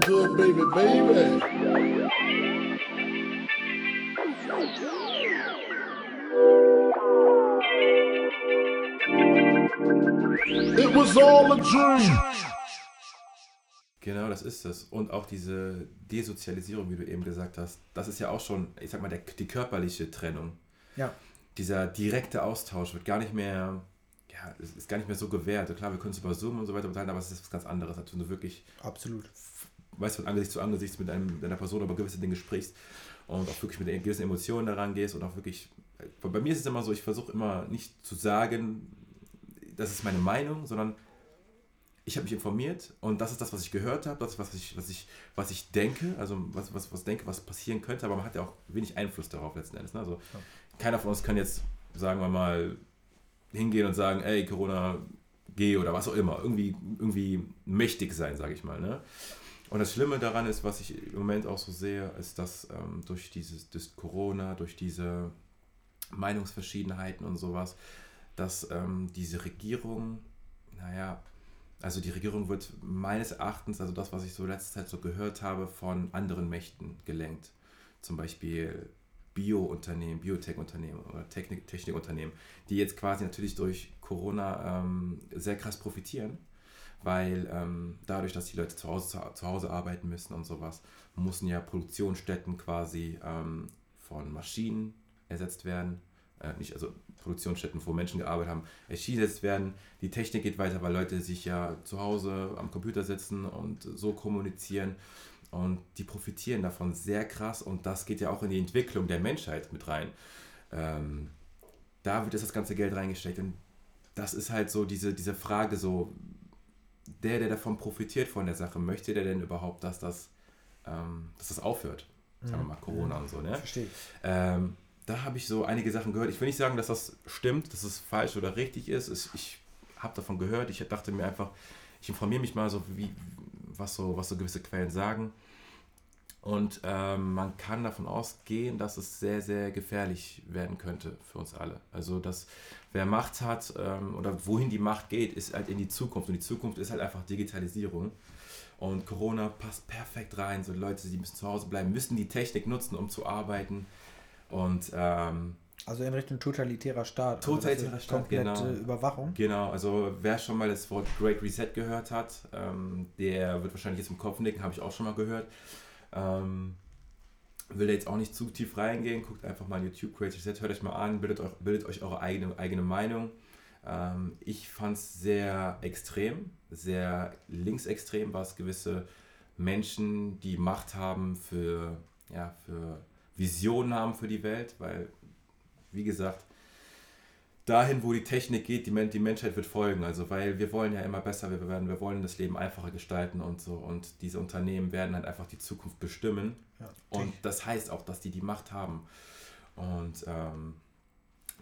good, baby, baby. It was all a dream. Genau, das ist es. Und auch diese Desozialisierung, wie du eben gesagt hast, das ist ja auch schon, ich sag mal, der, die körperliche Trennung. Ja. Dieser direkte Austausch wird gar nicht mehr, ja, ist gar nicht mehr so gewährt. Klar, wir können es über Zoom und so weiter unterhalten, aber es ist was ganz anderes, als wenn du wirklich, Absolut. Weißt von Angesicht zu Angesicht mit einem, mit einer Person über gewisse Dinge sprichst und auch wirklich mit gewissen Emotionen daran gehst und auch wirklich, bei mir ist es immer so, ich versuche immer nicht zu sagen, das ist meine Meinung, sondern ich habe mich informiert und das ist das, was ich gehört habe, das ist was ich, was ich, was ich denke, also was, was, was denke, was passieren könnte, aber man hat ja auch wenig Einfluss darauf letzten Endes. Ne? Also Ja. keiner von uns kann jetzt, sagen wir mal, hingehen und sagen, ey, Corona, geh oder was auch immer. Irgendwie, irgendwie mächtig sein, sage ich mal. Ne? Und das Schlimme daran ist, was ich im Moment auch so sehe, ist, dass ähm, durch dieses durch Corona, durch diese Meinungsverschiedenheiten und sowas, dass ähm, diese Regierung, naja, also die Regierung wird meines Erachtens, also das, was ich so letzte Zeit so gehört habe, von anderen Mächten gelenkt. Zum Beispiel Bio-Unternehmen, Biotech-Unternehmen oder Technik, Technikunternehmen, die jetzt quasi natürlich durch Corona ähm, sehr krass profitieren, weil ähm, dadurch, dass die Leute zu Hause, zu, zu Hause arbeiten müssen und sowas, müssen ja Produktionsstätten quasi ähm, von Maschinen ersetzt werden. Äh, nicht, also Produktionsstätten, wo Menschen gearbeitet haben, ersetzt werden. Die Technik geht weiter, weil Leute sich ja zu Hause am Computer sitzen und so kommunizieren. Und die profitieren davon sehr krass und das geht ja auch in die Entwicklung der Menschheit mit rein. Ähm, da wird jetzt das ganze Geld reingesteckt und das ist halt so diese, diese Frage so, der, der davon profitiert von der Sache, möchte der denn überhaupt, dass das, ähm, dass das aufhört? Sagen wir mal Corona und so, ne? Verstehe. Ähm, da habe ich so einige Sachen gehört. Ich will nicht sagen, dass das stimmt, dass es falsch oder richtig ist. Ich habe davon gehört. Ich dachte mir einfach, ich informiere mich mal so, wie, was, so, was so gewisse Quellen sagen. Und ähm, man kann davon ausgehen, dass es sehr, sehr gefährlich werden könnte für uns alle. Also, dass wer Macht hat ähm, oder wohin die Macht geht, ist halt in die Zukunft. Und die Zukunft ist halt einfach Digitalisierung. Und Corona passt perfekt rein. So Leute, die müssen zu Hause bleiben, müssen die Technik nutzen, um zu arbeiten. Und ähm, Also in Richtung totalitärer Staat. Totalitärer also Staat, genau. Überwachung. genau, also wer schon mal das Wort Great Reset gehört hat, ähm, der wird wahrscheinlich jetzt im Kopf nicken, habe ich auch schon mal gehört. Ähm, will da jetzt auch nicht zu tief reingehen, guckt einfach mal YouTube Great Reset, hört euch mal an, bildet euch, bildet euch eure eigene, eigene Meinung. Ähm, ich fand es sehr extrem, sehr linksextrem, was gewisse Menschen, die Macht haben für, ja, für Visionen haben für die Welt, weil, wie gesagt, dahin, wo die Technik geht, die, Men die Menschheit wird folgen. Also, weil wir wollen ja immer besser, wir, werden, wir wollen das Leben einfacher gestalten und so. Und diese Unternehmen werden halt einfach die Zukunft bestimmen. Ja, Und das heißt auch, dass die die Macht haben. Und ähm,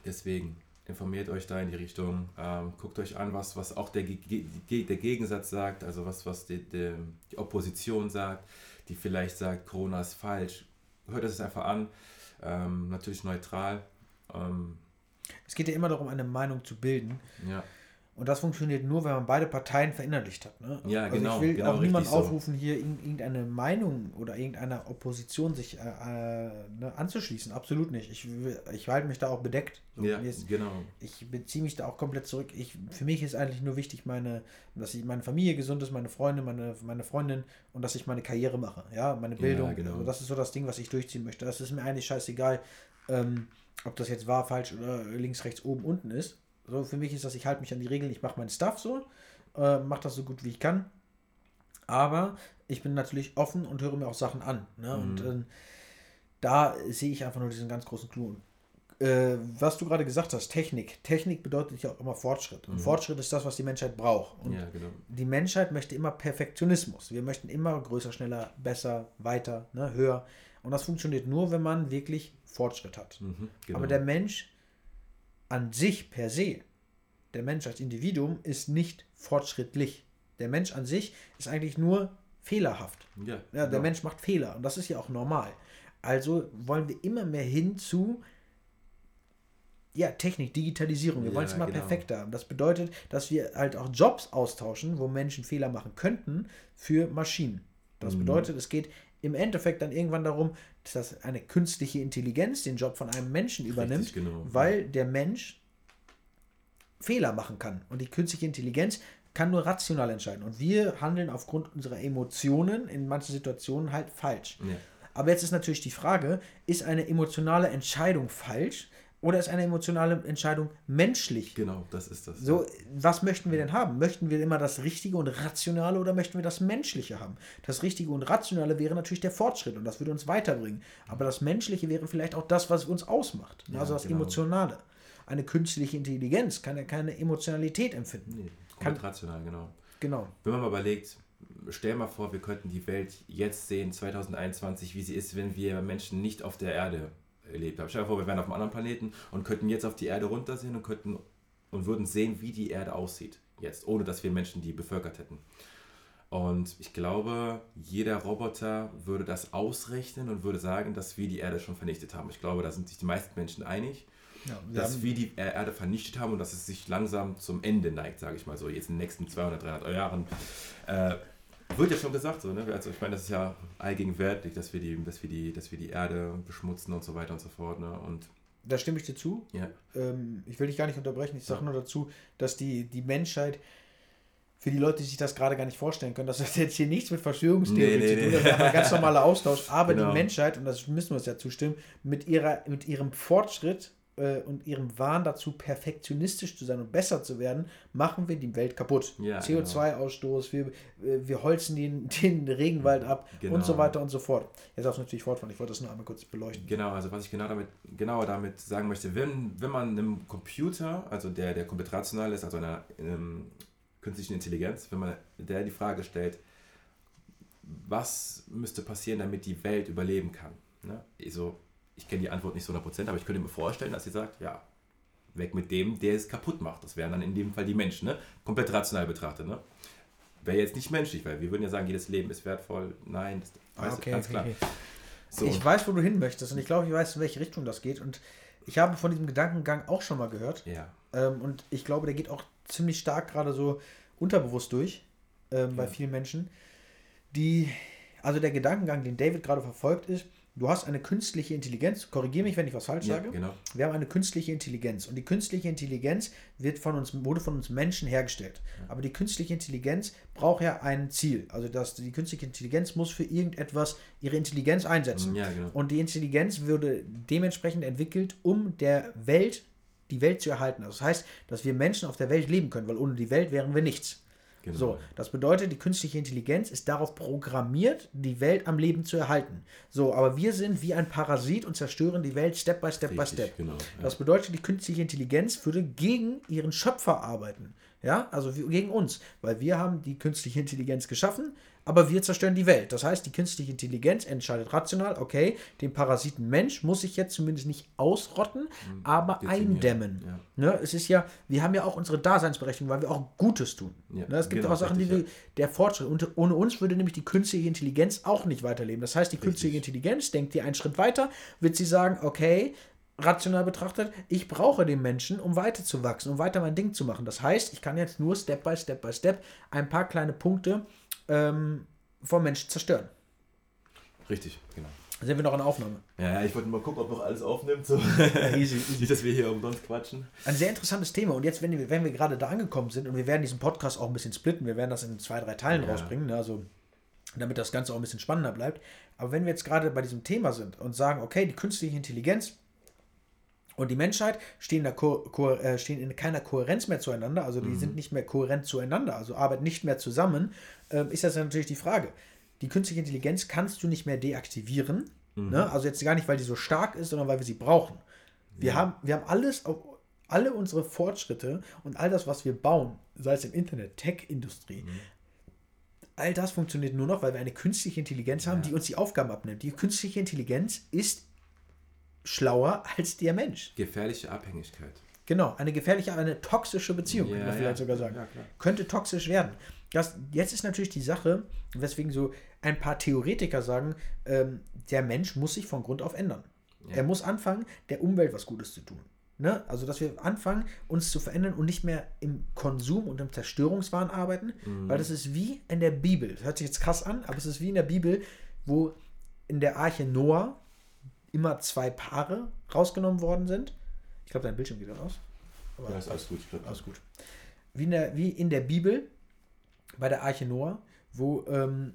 deswegen informiert euch da in die Richtung, ähm, guckt euch an, was, was auch der, der Gegensatz sagt, also was, was die, die, die Opposition sagt, die vielleicht sagt, Corona ist falsch. Hört es einfach an, ähm, natürlich neutral. Ähm, Es geht ja immer darum, eine Meinung zu bilden. ja. Und das funktioniert nur, wenn man beide Parteien verinnerlicht hat. Ne? Ja, also genau, Ich will genau, auch niemand richtig so. aufrufen, hier irg- irgendeine Meinung oder irgendeiner Opposition sich äh, äh, ne, anzuschließen. Absolut nicht. Ich, ich halte mich da auch bedeckt. So, ja, ist, genau. ich beziehe mich da auch komplett zurück. Ich, für mich ist eigentlich nur wichtig, meine, dass ich meine Familie gesund ist, meine Freunde, meine, meine Freundin und dass ich meine Karriere mache. Ja, meine Bildung. genau. Also das ist so das Ding, was ich durchziehen möchte. Das ist mir eigentlich scheißegal, ähm, ob das jetzt wahr, falsch oder links, rechts, oben, unten ist. So, für mich ist das, ich halte mich an die Regeln, ich mache meinen Stuff so, äh, mache das so gut wie ich kann. Aber ich bin natürlich offen und höre mir auch Sachen an. Ne? Und ähm, da sehe ich einfach nur diesen ganz großen Clou. Äh, was du gerade gesagt hast, Technik. Technik bedeutet ja auch immer Fortschritt. Und Fortschritt ist das, was die Menschheit braucht. Und Ja, genau. die Menschheit möchte immer Perfektionismus. Wir möchten immer größer, schneller, besser, weiter, ne, höher. Und das funktioniert nur, wenn man wirklich Fortschritt hat. Mhm, genau. Aber der Mensch an sich per se, der Mensch als Individuum, ist nicht fortschrittlich. Der Mensch an sich ist eigentlich nur fehlerhaft. ja, Ja, der genau. Mensch macht Fehler und das ist ja auch normal. Also wollen wir immer mehr hin zu ja, Technik, Digitalisierung. Wir Ja, wollen es immer genau. perfekter haben. Das bedeutet, dass wir halt auch Jobs austauschen, wo Menschen Fehler machen könnten, für Maschinen. Das Mhm. bedeutet, es geht im Endeffekt dann irgendwann darum, dass eine künstliche Intelligenz den Job von einem Menschen übernimmt, genau. weil der Mensch Fehler machen kann. Und die künstliche Intelligenz kann nur rational entscheiden. Und wir handeln aufgrund unserer Emotionen in manchen Situationen halt falsch. Ja. Aber jetzt ist natürlich die Frage, ist eine emotionale Entscheidung falsch oder ist eine emotionale Entscheidung menschlich? Genau, das ist das. So, was möchten wir denn haben? Möchten wir immer das Richtige und Rationale oder möchten wir das Menschliche haben? Das Richtige und Rationale wäre natürlich der Fortschritt und das würde uns weiterbringen. Aber das Menschliche wäre vielleicht auch das, was uns ausmacht. Ja, also das genau. Emotionale. Eine künstliche Intelligenz kann ja keine Emotionalität empfinden. Nee, komplett rational, genau. Genau. Wenn man mal überlegt, stell mal vor, wir könnten die Welt jetzt sehen, 2021, wie sie ist, wenn wir Menschen nicht auf der Erde erlebt haben. Stell dir vor, wir wären auf einem anderen Planeten und könnten jetzt auf die Erde runtersehen und könnten und würden sehen, wie die Erde aussieht. Jetzt, ohne dass wir Menschen die bevölkert hätten. Und ich glaube, jeder Roboter würde das ausrechnen und würde sagen, dass wir die Erde schon vernichtet haben. Ich glaube, da sind sich die meisten Menschen einig, Ja, wir dass wir die Er- Erde vernichtet haben und dass es sich langsam zum Ende neigt, sage ich mal so, jetzt in den nächsten 200, 300 Jahren. Äh, wird ja schon gesagt, so, ne? also ich meine, das ist ja allgegenwärtig, dass wir, die, dass, wir die, dass wir die Erde beschmutzen und so weiter und so fort. Ne? Und Da stimme ich dir zu. ja, ähm, ich will dich gar nicht unterbrechen, ich sage Ja. nur dazu, dass die, die Menschheit, für die Leute, die sich das gerade gar nicht vorstellen können, das hat jetzt hier nichts mit Verschwörungstheorie Nee, nee, zu tun, das ist ein ganz normaler Austausch, aber Genau. die Menschheit, und das müssen wir uns ja zustimmen, mit, ihrer, mit ihrem Fortschritt äh, und ihrem Wahn dazu, perfektionistisch zu sein und besser zu werden, machen wir die Welt kaputt. Ja, CO2-Ausstoß, wir, äh, wir holzen den, den Regenwald ab Genau. und so weiter und so fort. Jetzt darfst du natürlich fortfahren, ich wollte das nur einmal kurz beleuchten. Genau, also was ich genau damit, genauer damit sagen möchte, wenn, wenn man einem Computer, also der, der komplett rational ist, also einer ähm, künstlichen Intelligenz, wenn man der die Frage stellt, was müsste passieren, damit die Welt überleben kann? Ne? Also, ich kenne die Antwort nicht zu 100%, aber ich könnte mir vorstellen, dass sie sagt, ja, weg mit dem, der es kaputt macht. Das wären dann in dem Fall die Menschen, ne? komplett rational betrachtet. Ne? Wäre jetzt nicht menschlich, weil wir würden ja sagen, jedes Leben ist wertvoll. Nein, das Ah, okay, ganz okay, klar. okay. So, Ich weiß, wo du hin möchtest und ich glaube, ich weiß, in welche Richtung das geht. Und ich habe von diesem Gedankengang auch schon mal gehört. ja. Ähm, und ich glaube, der geht auch ziemlich stark gerade so unterbewusst durch ähm, bei Ja. vielen Menschen. Die, also der Gedankengang, den David gerade verfolgt, ist, du hast eine künstliche Intelligenz. Korrigiere mich, wenn ich was falsch Ja, sage. genau. Wir haben eine künstliche Intelligenz und die künstliche Intelligenz wird von uns, wurde von uns Menschen hergestellt. Aber die künstliche Intelligenz braucht ja ein Ziel. Also das, die künstliche Intelligenz muss für irgendetwas ihre Intelligenz einsetzen. Ja, genau. Und die Intelligenz würde dementsprechend entwickelt, um der Welt, die Welt zu erhalten. Also das heißt, dass wir Menschen auf der Welt leben können, weil ohne die Welt wären wir nichts. Genau. So, das bedeutet, die künstliche Intelligenz ist darauf programmiert, die Welt am Leben zu erhalten. So, aber wir sind wie ein Parasit und zerstören die Welt Step by Step by Richtig, Step. genau, ja. Das bedeutet, die künstliche Intelligenz würde gegen ihren Schöpfer arbeiten. Ja, also gegen uns, weil wir haben die künstliche Intelligenz geschaffen, aber wir zerstören die Welt. Das heißt, die künstliche Intelligenz entscheidet rational, okay, den Parasiten Mensch muss ich jetzt zumindest nicht ausrotten, aber dezimieren, eindämmen. ja. Ne, es ist ja, wir haben ja auch unsere Daseinsberechtigung, weil wir auch Gutes tun. Ja, ne, es gibt genau, auch Sachen, die richtig, wir, der Fortschritt, und ohne uns würde nämlich die künstliche Intelligenz auch nicht weiterleben. Das heißt, die künstliche Intelligenz denkt dir einen Schritt weiter, wird sie sagen, okay, rational betrachtet, ich brauche den Menschen, um weiterzuwachsen, um weiter mein Ding zu machen. Das heißt, ich kann jetzt nur Step by Step by Step ein paar kleine Punkte ähm, vom Menschen zerstören. Richtig, genau. Sind wir noch in Aufnahme? Ja, ja, ich wollte mal gucken, ob noch alles aufnimmt. So. Easy, Nicht, dass wir hier umsonst quatschen. Ein sehr interessantes Thema. Und jetzt, wenn wir, wenn wir gerade da angekommen sind und wir werden diesen Podcast auch ein bisschen splitten, wir werden das in zwei, drei Teilen Ja. rausbringen, ne? also damit das Ganze auch ein bisschen spannender bleibt. Aber wenn wir jetzt gerade bei diesem Thema sind und sagen, okay, die künstliche Intelligenz und die Menschheit stehen, Ko äh, stehen in keiner Kohärenz mehr zueinander, also die sind nicht mehr kohärent zueinander, also arbeiten nicht mehr zusammen, ähm, ist das ja natürlich die Frage. Die künstliche Intelligenz kannst du nicht mehr deaktivieren. Ne? Also jetzt gar nicht, weil die so stark ist, sondern weil wir sie brauchen. Wir, haben, wir haben alles, alle unsere Fortschritte und all das, was wir bauen, sei es im Internet, Tech-Industrie, all das funktioniert nur noch, weil wir eine künstliche Intelligenz haben, die uns die Aufgaben abnimmt. Die künstliche Intelligenz ist schlauer als der Mensch. Gefährliche Abhängigkeit. Genau, eine gefährliche, eine toxische Beziehung, Ja, könnte man ja. vielleicht sogar sagen. Ja. Könnte toxisch werden. Das, jetzt ist natürlich die Sache, weswegen so ein paar Theoretiker sagen, ähm, der Mensch muss sich von Grund auf ändern. Er muss anfangen, der Umwelt was Gutes zu tun. Ne? Also, dass wir anfangen, uns zu verändern und nicht mehr im Konsum und im Zerstörungswahn arbeiten, weil das ist wie in der Bibel. Das hört sich jetzt krass an, aber es ist wie in der Bibel, wo in der Arche Noah immer zwei Paare rausgenommen worden sind. Ich glaube, dein Bildschirm geht aus. Aber Ja, ist alles gut. Glaub, alles gut. Wie in der, wie in der Bibel bei der Arche Noah, wo ähm,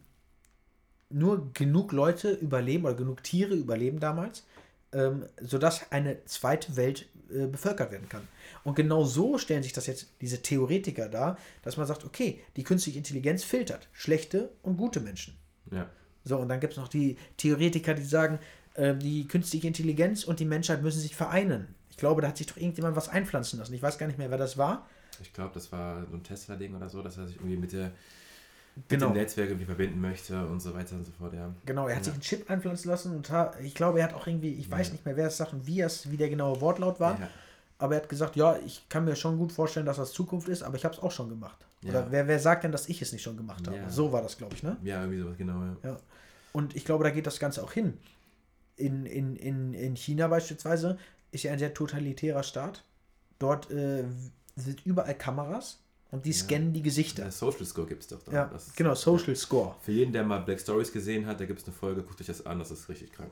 nur genug Leute überleben oder genug Tiere überleben damals, ähm, sodass eine zweite Welt äh, bevölkert werden kann. Und genau so stellen sich das jetzt diese Theoretiker dar, dass man sagt, okay, die künstliche Intelligenz filtert schlechte und gute Menschen. Ja. So, und dann gibt es noch die Theoretiker, die sagen, äh, die künstliche Intelligenz und die Menschheit müssen sich vereinen. Ich glaube, da hat sich doch irgendjemand was einpflanzen lassen. Ich weiß gar nicht mehr, wer das war. Ich glaube, das war so ein Tesla-Ding oder so, dass er sich irgendwie mit, der, mit Genau. dem Netzwerk irgendwie verbinden möchte und so weiter und so fort. Ja. Genau, er hat Ja. sich einen Chip einpflanzen lassen und ich glaube, er hat auch irgendwie, ich weiß Ja. nicht mehr, wer es sagt und wie, es, wie der genaue Wortlaut war, Ja. aber er hat gesagt, ja, ich kann mir schon gut vorstellen, dass das Zukunft ist, aber ich habe es auch schon gemacht. Oder wer, wer sagt denn, dass ich es nicht schon gemacht habe? So war das, glaube ich, ne? ja, irgendwie sowas, genau. Ja. Ja. Und ich glaube, da geht das Ganze auch hin. In, in, in, in China beispielsweise ist ja ein sehr totalitärer Staat. Dort äh, sind überall Kameras und die Ja. scannen die Gesichter. Der Social Score gibt es doch. da. Ja, ist- genau, Social Score. Für jeden, der mal Black Stories gesehen hat, da gibt es eine Folge, guckt euch das an, das ist richtig krank.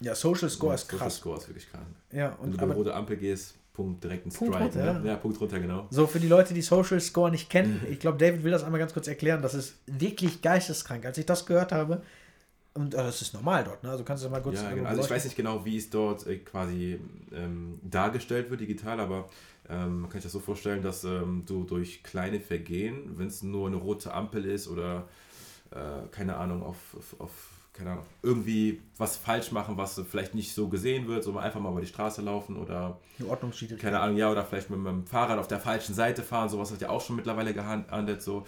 Ja, Social Score Ja, ist Social krass. Score ist wirklich krank. Ja, Wenn und du aber, bei rote Ampel gehst, Punkt direkt ein Punkt Strike. runter, ne? ja. ja, Punkt runter, genau. So, für die Leute, die Social Score nicht kennen, ich glaube, David will das einmal ganz kurz erklären. Das ist wirklich geisteskrank. Als ich das gehört habe, und äh, das ist normal dort, ne? Also kannst du mal kurz. Ja, genau. Also ich weiß nicht genau, wie es dort äh, quasi ähm, dargestellt wird, digital, aber ähm, man kann sich das so vorstellen, dass ähm, du durch kleine Vergehen, wenn es nur eine rote Ampel ist oder äh, keine Ahnung, auf, auf, auf keine Ahnung, irgendwie was falsch machen, was vielleicht nicht so gesehen wird, sondern einfach mal über die Straße laufen oder Eine Ordnungsschwierigkeit. keine Ahnung, ja, oder vielleicht mit meinem Fahrrad auf der falschen Seite fahren, sowas hat ja auch schon mittlerweile gehandelt, so,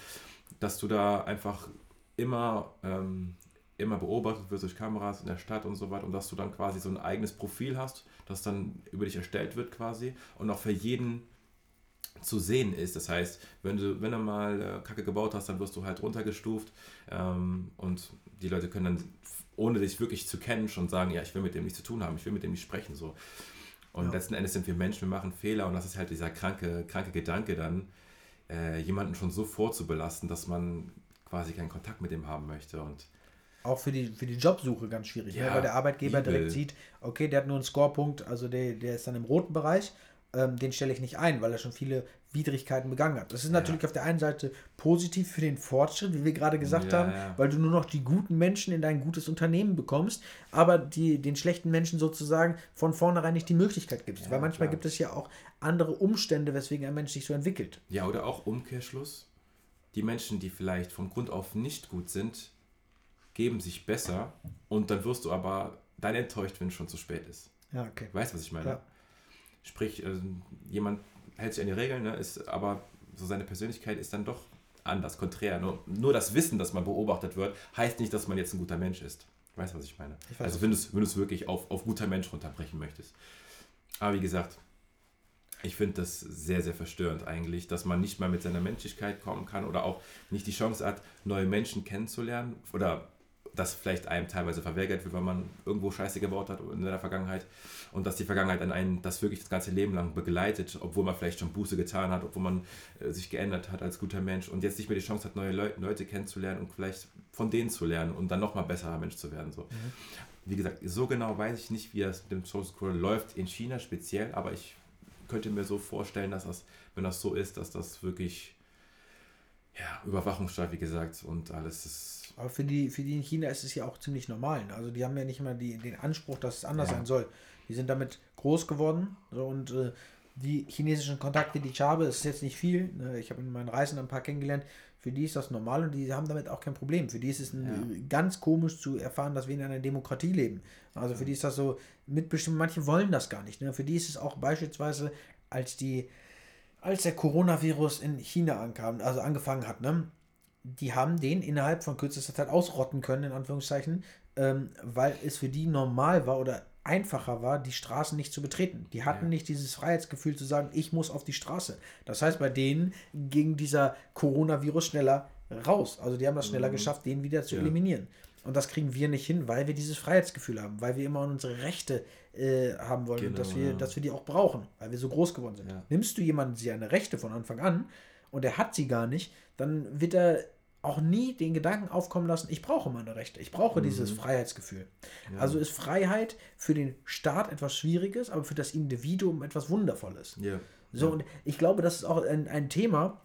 dass du da einfach immer, ähm, immer beobachtet wirst durch Kameras in der Stadt und so weiter und dass du dann quasi so ein eigenes Profil hast, das dann über dich erstellt wird quasi und auch für jeden zu sehen ist. Das heißt, wenn du, wenn du mal äh, Kacke gebaut hast, dann wirst du halt runtergestuft ähm, und die Leute können dann, ohne dich wirklich zu kennen, schon sagen, ja, ich will mit dem nichts zu tun haben, ich will mit dem nicht sprechen. So. Und Ja. letzten Endes sind wir Menschen, wir machen Fehler und das ist halt dieser kranke, kranke Gedanke dann, äh, jemanden schon so vorzubelasten, dass man quasi keinen Kontakt mit dem haben möchte. Und Auch für die, für die Jobsuche ganz schwierig, ne? Ja, weil der Arbeitgeber übel. direkt sieht, okay, der hat nur einen Scorepunkt, also der, der ist dann im roten Bereich, ähm, den stelle ich nicht ein, weil er schon viele Widrigkeiten begangen hat. Das ist natürlich auf der einen Seite positiv für den Fortschritt, wie wir gerade gesagt Ja, haben, ja. weil du nur noch die guten Menschen in dein gutes Unternehmen bekommst, aber die, den schlechten Menschen sozusagen von vornherein nicht die Möglichkeit gibst. Ja, weil manchmal klar. gibt es ja auch andere Umstände, weswegen ein Mensch sich so entwickelt. ja, oder auch Umkehrschluss. Die Menschen, die vielleicht von Grund auf nicht gut sind, geben sich besser und dann wirst du aber dann enttäuscht, wenn es schon zu spät ist. Ja, okay. Weißt du, was ich meine? Ja. Sprich, ähm, jemand hält sich an die Regeln, ne, ist, aber so seine Persönlichkeit ist dann doch anders, konträr. Nur, nur das Wissen, dass man beobachtet wird, heißt nicht, dass man jetzt ein guter Mensch ist. Weißt du, was ich meine? Ich also wenn du es wenn wirklich auf, auf guter Mensch runterbrechen möchtest. Aber wie gesagt, ich finde das sehr, sehr verstörend eigentlich, dass man nicht mal mit seiner Menschlichkeit kommen kann oder auch nicht die Chance hat, neue Menschen kennenzulernen oder das vielleicht einem teilweise verweigert wird, weil man irgendwo Scheiße gebaut hat in der Vergangenheit und dass die Vergangenheit an einen das wirklich das ganze Leben lang begleitet, obwohl man vielleicht schon Buße getan hat, obwohl man äh, sich geändert hat als guter Mensch und jetzt nicht mehr die Chance hat, neue Leu Leute kennenzulernen und vielleicht von denen zu lernen und dann nochmal besserer Mensch zu werden. So. Wie gesagt, so genau weiß ich nicht, wie das mit dem Social Score läuft in China speziell, aber ich könnte mir so vorstellen, dass das, wenn das so ist, dass das wirklich ja, Überwachungsstaat, wie gesagt, und alles ist. Aber für die, für die in China ist es ja auch ziemlich normal. ne? Also die haben ja nicht immer die, den Anspruch, dass es anders Ja. sein soll. Die sind damit groß geworden. So, und äh, die chinesischen Kontakte, die ich habe, ist jetzt nicht viel. Ne? Ich habe in meinen Reisen ein paar kennengelernt. Für die ist das normal und die haben damit auch kein Problem. Für die ist es ein, Ja. ganz komisch zu erfahren, dass wir in einer Demokratie leben. Also für die ist das so mitbestimmt. Manche wollen das gar nicht. Ne? Für die ist es auch beispielsweise, als die als der Coronavirus in China ankam, also angefangen hat, ne, die haben den innerhalb von kürzester Zeit ausrotten können, in Anführungszeichen, ähm, weil es für die normal war oder einfacher war, die Straßen nicht zu betreten. Die hatten Ja. nicht dieses Freiheitsgefühl zu sagen, ich muss auf die Straße. Das heißt, bei denen ging dieser Coronavirus schneller raus. Also die haben das schneller geschafft, den wieder zu Ja. eliminieren. Und das kriegen wir nicht hin, weil wir dieses Freiheitsgefühl haben, weil wir immer an unsere Rechte äh, haben wollen und Genau, dass wir, ja. dass wir die auch brauchen, weil wir so groß geworden sind. Ja. Nimmst du jemanden seine Rechte von Anfang an und er hat sie gar nicht, dann wird er auch nie den Gedanken aufkommen lassen, ich brauche meine Rechte, ich brauche dieses Freiheitsgefühl. Also ist Freiheit für den Staat etwas Schwieriges, aber für das Individuum etwas Wundervolles. Ja. So, und ich glaube, das ist auch ein, ein Thema,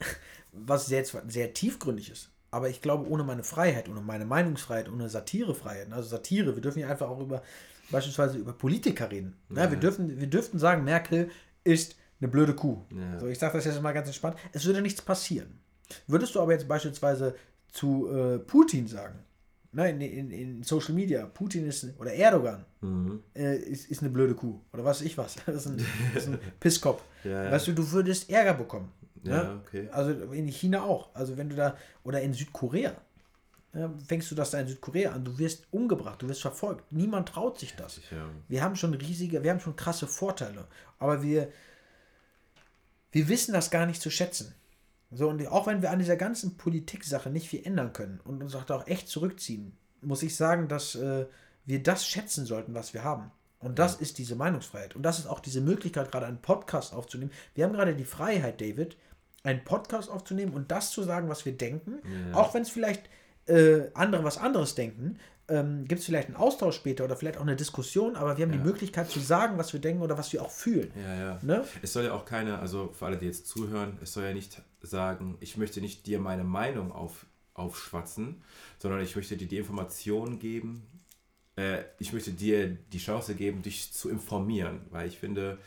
was sehr, sehr tiefgründig ist. Aber ich glaube, ohne meine Freiheit, ohne meine Meinungsfreiheit, ohne Satirefreiheit, also Satire, wir dürfen ja einfach auch über beispielsweise über Politiker reden. Ja, wir, dürfen, wir dürften sagen, Merkel ist eine blöde Kuh. Ja. So, ich sage das jetzt mal ganz entspannt. Es würde nichts passieren. Würdest du aber jetzt beispielsweise zu äh, Putin sagen, ne, in, in, in Social Media, Putin ist, oder Erdogan, Mhm. äh, ist, ist eine blöde Kuh. Oder was weiß ich was. Das ist ein, das ist ein Pisskopf. Ja. Weißt du, du würdest Ärger bekommen. Ja, ne? okay. Also in China auch. Also wenn du da, oder in Südkorea, fängst du das da in Südkorea an, du wirst umgebracht, du wirst verfolgt. Niemand traut sich das. Ja. Wir haben schon riesige, wir haben schon krasse Vorteile. Aber wir, wir wissen das gar nicht zu schätzen. So, und auch wenn wir an dieser ganzen Politik-Sache nicht viel ändern können und uns auch echt zurückziehen, muss ich sagen, dass äh, wir das schätzen sollten, was wir haben. Und das ist diese Meinungsfreiheit. Und das ist auch diese Möglichkeit, gerade einen Podcast aufzunehmen. Wir haben gerade die Freiheit, David, einen Podcast aufzunehmen und das zu sagen, was wir denken. Ja. Auch wenn es vielleicht äh, andere was anderes denken, ähm, gibt es vielleicht einen Austausch später oder vielleicht auch eine Diskussion, aber wir haben die Ja. Möglichkeit zu sagen, was wir denken oder was wir auch fühlen. Ja, ja. Ne? Es soll ja auch keine, also für alle, die jetzt zuhören, es soll ja nicht sagen, ich möchte nicht dir meine Meinung auf, aufschwatzen, sondern ich möchte dir die Information geben, äh, ich möchte dir die Chance geben, dich zu informieren, weil ich finde,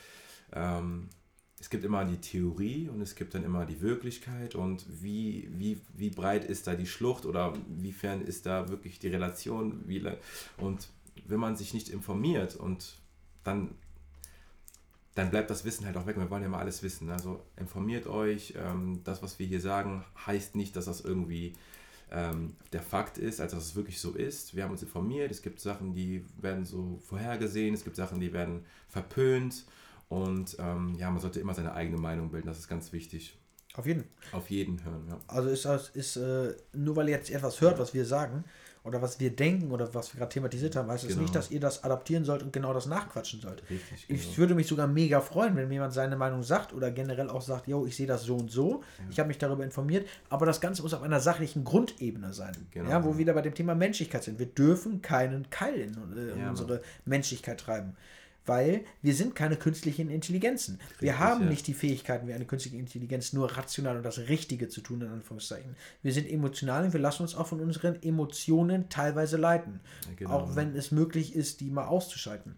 ähm, es gibt immer die Theorie und es gibt dann immer die Wirklichkeit und wie, wie, wie breit ist da die Schlucht oder wiefern ist da wirklich die Relation wie, la- und wenn man sich nicht informiert und dann dann bleibt das Wissen halt auch weg. Wir wollen ja mal alles wissen. Also informiert euch. Ähm, das, was wir hier sagen, heißt nicht, dass das irgendwie ähm, der Fakt ist, als dass es wirklich so ist. Wir haben uns informiert. Es gibt Sachen, die werden so vorhergesehen. Es gibt Sachen, die werden verpönt. Und ähm, ja, man sollte immer seine eigene Meinung bilden. Das ist ganz wichtig. Auf jeden. Auf jeden hören. Ja. Also ist das, ist, äh, nur weil ihr jetzt etwas hört, was wir sagen oder was wir denken oder was wir gerade thematisiert haben, heißt es Genau. nicht, dass ihr das adaptieren sollt und genau das nachquatschen sollt. Richtig. Ich genau. würde mich sogar mega freuen, wenn mir jemand seine Meinung sagt oder generell auch sagt, yo, ich sehe das so und so. Ich habe mich darüber informiert, aber das Ganze muss auf einer sachlichen Grundebene sein. Genau. Ja, wo wir wieder bei dem Thema Menschlichkeit sind. Wir dürfen keinen Keil in, äh, Ja, unsere Menschlichkeit treiben. Weil wir sind keine künstlichen Intelligenzen. wir Richtig, haben ja. nicht die Fähigkeiten wie eine künstliche Intelligenz, nur rational und das Richtige zu tun, in Anführungszeichen. Wir sind emotional und wir lassen uns auch von unseren Emotionen teilweise leiten. Ja, genau. Auch wenn es möglich ist, die mal auszuschalten.